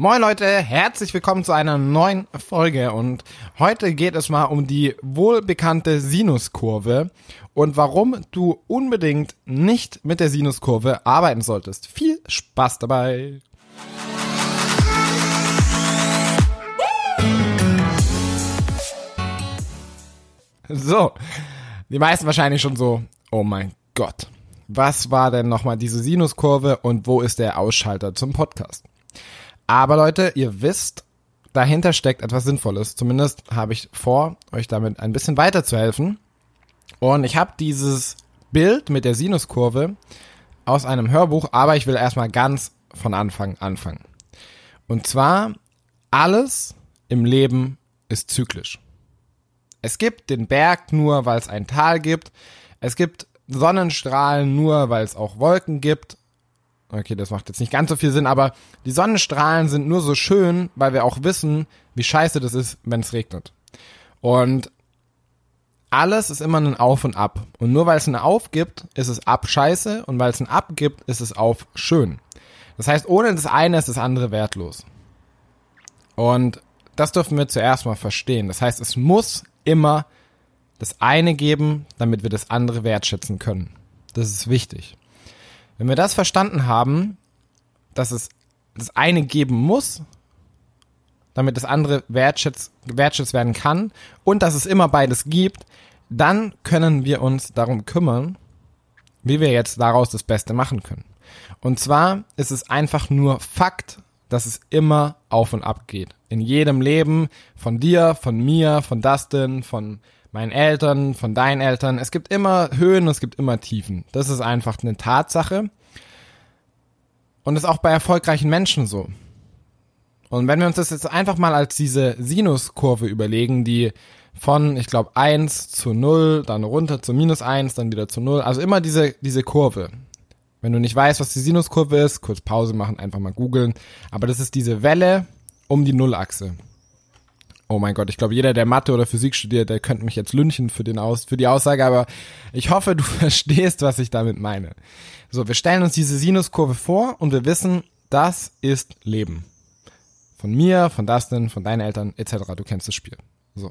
Moin Leute, herzlich willkommen zu einer neuen Folge und heute geht es mal um die wohlbekannte Sinuskurve und warum du unbedingt nicht mit der Sinuskurve arbeiten solltest. Viel Spaß dabei! So, die meisten wahrscheinlich schon so, oh mein Gott, was war denn nochmal diese Sinuskurve und wo ist der Ausschalter zum Podcast? Aber Leute, ihr wisst, dahinter steckt etwas Sinnvolles. Zumindest habe ich vor, euch damit ein bisschen weiterzuhelfen. Und ich habe dieses Bild mit der Sinuskurve aus einem Hörbuch, aber ich will erstmal ganz von Anfang anfangen. Und zwar, alles im Leben ist zyklisch. Es gibt den Berg nur, weil es ein Tal gibt. Es gibt Sonnenstrahlen nur, weil es auch Wolken gibt. Okay, das macht jetzt nicht ganz so viel Sinn, aber die Sonnenstrahlen sind nur so schön, weil wir auch wissen, wie scheiße das ist, wenn es regnet. Und alles ist immer ein Auf und Ab. Und nur weil es ein Auf gibt, ist es Ab scheiße und weil es ein Ab gibt, ist es Auf schön. Das heißt, ohne das eine ist das andere wertlos. Und das dürfen wir zuerst mal verstehen. Das heißt, es muss immer das eine geben, damit wir das andere wertschätzen können. Das ist wichtig. Wenn wir das verstanden haben, dass es das eine geben muss, damit das andere wertschätzt, wertschätzt werden kann und dass es immer beides gibt, dann können wir uns darum kümmern, wie wir jetzt daraus das Beste machen können. Und zwar ist es einfach nur Fakt, dass es immer auf und ab geht. In jedem Leben, von dir, von mir, von Dustin, von meinen Eltern, von deinen Eltern. Es gibt immer Höhen und es gibt immer Tiefen. Das ist einfach eine Tatsache. Und ist auch bei erfolgreichen Menschen so. Und wenn wir uns das jetzt einfach mal als diese Sinuskurve überlegen, die von, ich glaube, 1 zu 0, dann runter zu minus 1, dann wieder zu 0, also immer diese, diese Kurve. Wenn du nicht weißt, was die Sinuskurve ist, kurz Pause machen, einfach mal googeln. Aber das ist diese Welle um die Nullachse. Oh mein Gott, ich glaube, jeder, der Mathe oder Physik studiert, der könnte mich jetzt lünchen für, den Aus, für die Aussage, aber ich hoffe, du verstehst, was ich damit meine. So, wir stellen uns diese Sinuskurve vor und wir wissen, das ist Leben. Von mir, von Dustin, von deinen Eltern, etc. Du kennst das Spiel. So.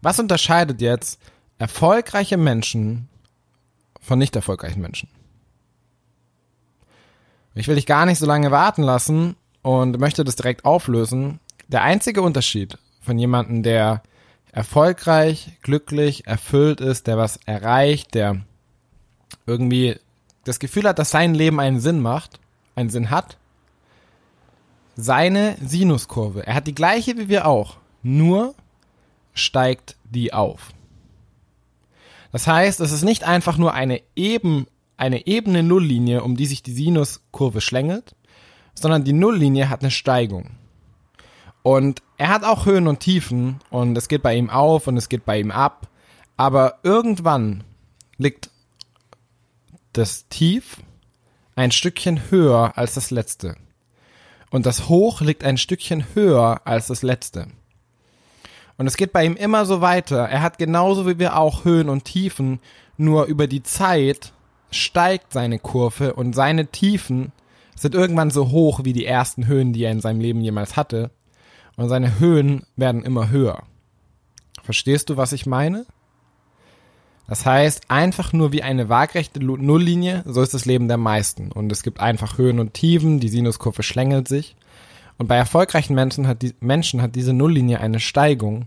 Was unterscheidet jetzt erfolgreiche Menschen von nicht erfolgreichen Menschen? Ich will dich gar nicht so lange warten lassen und möchte das direkt auflösen. Der einzige Unterschied von jemandem, der erfolgreich, glücklich, erfüllt ist, der was erreicht, der irgendwie das Gefühl hat, dass sein Leben einen Sinn macht, einen Sinn hat, seine Sinuskurve. Er hat die gleiche wie wir auch, nur steigt die auf. Das heißt, es ist nicht einfach nur eine eben eine ebene Nulllinie, um die sich die Sinuskurve schlängelt, sondern die Nulllinie hat eine Steigung. Und er hat auch Höhen und Tiefen und es geht bei ihm auf und es geht bei ihm ab. Aber irgendwann liegt das Tief ein Stückchen höher als das letzte. Und das Hoch liegt ein Stückchen höher als das letzte. Und es geht bei ihm immer so weiter. Er hat genauso wie wir auch Höhen und Tiefen, nur über die Zeit steigt seine Kurve und seine Tiefen sind irgendwann so hoch wie die ersten Höhen, die er in seinem Leben jemals hatte und seine Höhen werden immer höher. Verstehst du, was ich meine? Das heißt, einfach nur wie eine waagrechte Nulllinie, so ist das Leben der meisten. Und es gibt einfach Höhen und Tiefen, die Sinuskurve schlängelt sich. Und bei erfolgreichen Menschen hat, die, Menschen hat diese Nulllinie eine Steigung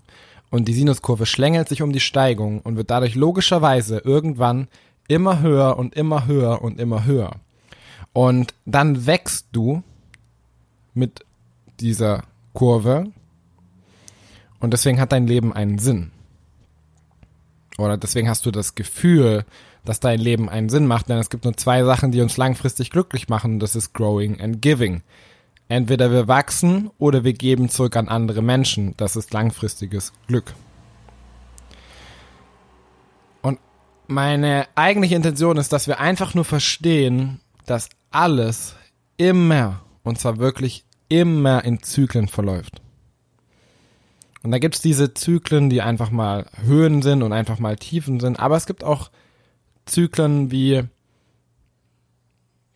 und die Sinuskurve schlängelt sich um die Steigung und wird dadurch logischerweise irgendwann immer höher und immer höher und immer höher. Und dann wächst du mit dieser Kurve. Und deswegen hat dein Leben einen Sinn. Oder deswegen hast du das Gefühl, dass dein Leben einen Sinn macht, denn es gibt nur zwei Sachen, die uns langfristig glücklich machen. Das ist Growing and Giving. Entweder wir wachsen oder wir geben zurück an andere Menschen. Das ist langfristiges Glück. Und meine eigentliche Intention ist, dass wir einfach nur verstehen, dass alles immer, und zwar wirklich immer in Zyklen verläuft. Und da gibt's diese Zyklen, die einfach mal Höhen sind und einfach mal Tiefen sind, aber es gibt auch Zyklen wie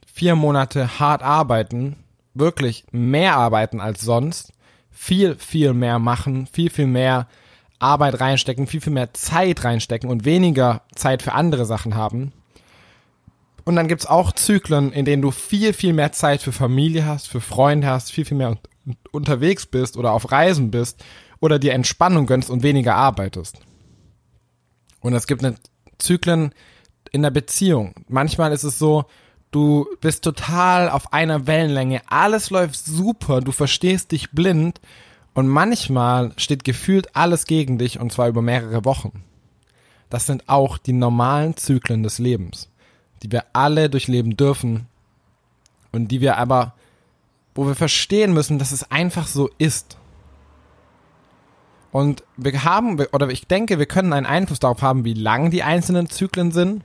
vier Monate hart arbeiten, wirklich mehr arbeiten als sonst, viel, viel mehr machen, viel, viel mehr Arbeit reinstecken, viel, viel mehr Zeit reinstecken und weniger Zeit für andere Sachen haben. Und dann gibt's auch Zyklen, in denen du viel, viel mehr Zeit für Familie hast, für Freunde hast, viel, viel mehr unterwegs bist oder auf Reisen bist oder dir Entspannung gönnst und weniger arbeitest. Und es gibt eine Zyklen in der Beziehung. Manchmal ist es so, du bist total auf einer Wellenlänge, alles läuft super, du verstehst dich blind und manchmal steht gefühlt alles gegen dich und zwar über mehrere Wochen. Das sind auch die normalen Zyklen des Lebens, die wir alle durchleben dürfen und die wir aber, wo wir verstehen müssen, dass es einfach so ist. Und wir haben, oder ich denke, wir können einen Einfluss darauf haben, wie lang die einzelnen Zyklen sind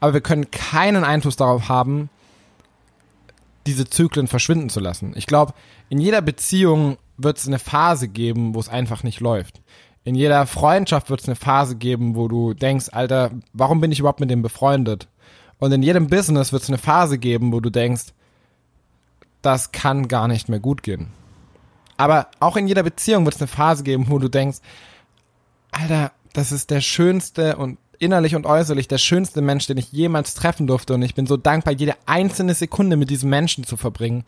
aber wir können keinen Einfluss darauf haben, diese Zyklen verschwinden zu lassen. Ich glaube, in jeder Beziehung wird es eine Phase geben, wo es einfach nicht läuft. In jeder Freundschaft wird es eine Phase geben, wo du denkst, Alter, warum bin ich überhaupt mit dem befreundet? Und in jedem Business wird es eine Phase geben, wo du denkst, das kann gar nicht mehr gut gehen. Aber auch in jeder Beziehung wird es eine Phase geben, wo du denkst, Alter, das ist der schönste und innerlich und äußerlich der schönste Mensch, den ich jemals treffen durfte und ich bin so dankbar, jede einzelne Sekunde mit diesem Menschen zu verbringen.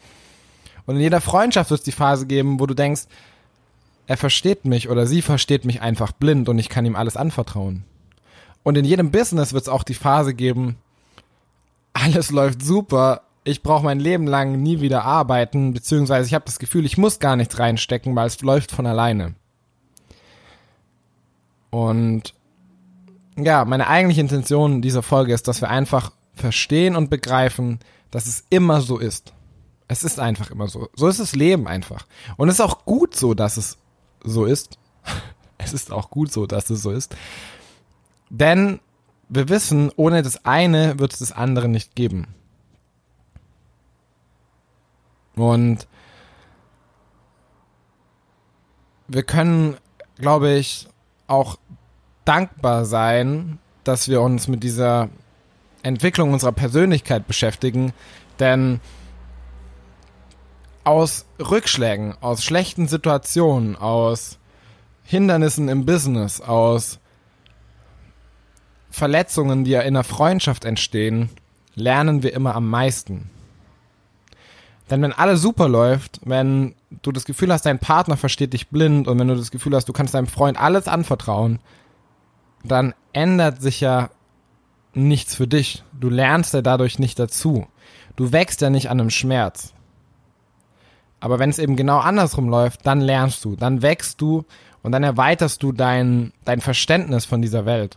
Und in jeder Freundschaft wird es die Phase geben, wo du denkst, er versteht mich oder sie versteht mich einfach blind und ich kann ihm alles anvertrauen. Und in jedem Business wird es auch die Phase geben, alles läuft super, ich brauche mein Leben lang nie wieder arbeiten, beziehungsweise ich habe das Gefühl, ich muss gar nichts reinstecken, weil es läuft von alleine. Und ja, meine eigentliche Intention dieser Folge ist, dass wir einfach verstehen und begreifen, dass es immer so ist. Es ist einfach immer so. So ist das Leben einfach. Und es ist auch gut so, dass es so ist. Es ist auch gut so, dass es so ist. Denn wir wissen, ohne das eine wird es das andere nicht geben. Und wir können, glaube ich, auch dankbar sein, dass wir uns mit dieser Entwicklung unserer Persönlichkeit beschäftigen, denn aus Rückschlägen, aus schlechten Situationen, aus Hindernissen im Business, aus Verletzungen, die ja in der Freundschaft entstehen, lernen wir immer am meisten. Denn wenn alles super läuft, wenn du das Gefühl hast, dein Partner versteht dich blind und wenn du das Gefühl hast, du kannst deinem Freund alles anvertrauen, dann ändert sich ja nichts für dich. Du lernst ja dadurch nicht dazu. Du wächst ja nicht an einem Schmerz. Aber wenn es eben genau andersrum läuft, dann lernst du, dann wächst du und dann erweiterst du dein, dein Verständnis von dieser Welt.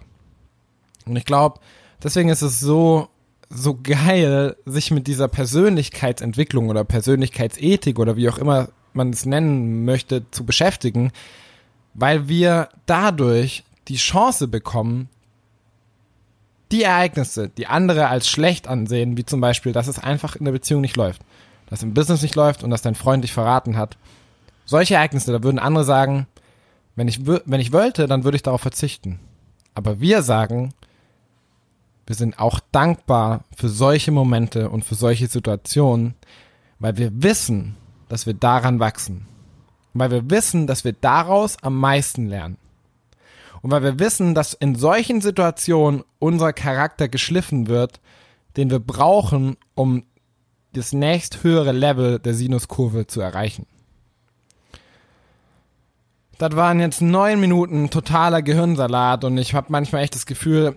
Und ich glaube, deswegen ist es so, so geil, sich mit dieser Persönlichkeitsentwicklung oder Persönlichkeitsethik oder wie auch immer man es nennen möchte, zu beschäftigen, weil wir dadurch die Chance bekommen, die Ereignisse, die andere als schlecht ansehen, wie zum Beispiel, dass es einfach in der Beziehung nicht läuft, dass im Business nicht läuft und dass dein Freund dich verraten hat. Solche Ereignisse, da würden andere sagen, wenn ich, wenn ich wollte, dann würde ich darauf verzichten. Aber wir sagen, wir sind auch dankbar für solche Momente und für solche Situationen, weil wir wissen, dass wir daran wachsen. Weil wir wissen, dass wir daraus am meisten lernen. Und weil wir wissen, dass in solchen Situationen unser Charakter geschliffen wird, den wir brauchen, um das nächst höhere Level der Sinuskurve zu erreichen. Das waren jetzt neun Minuten totaler Gehirnsalat und ich habe manchmal echt das Gefühl,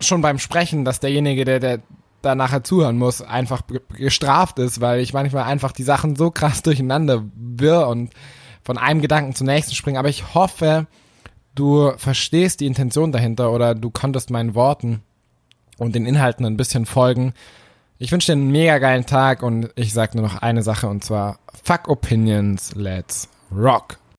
schon beim Sprechen, dass derjenige, der, der da nachher zuhören muss, einfach gestraft ist, weil ich manchmal einfach die Sachen so krass durcheinander wirr und von einem Gedanken zum nächsten springe. Aber ich hoffe, du verstehst die Intention dahinter oder du konntest meinen Worten und den Inhalten ein bisschen folgen. Ich wünsche dir einen mega geilen Tag und ich sag nur noch eine Sache und zwar Fuck Opinions, let's rock.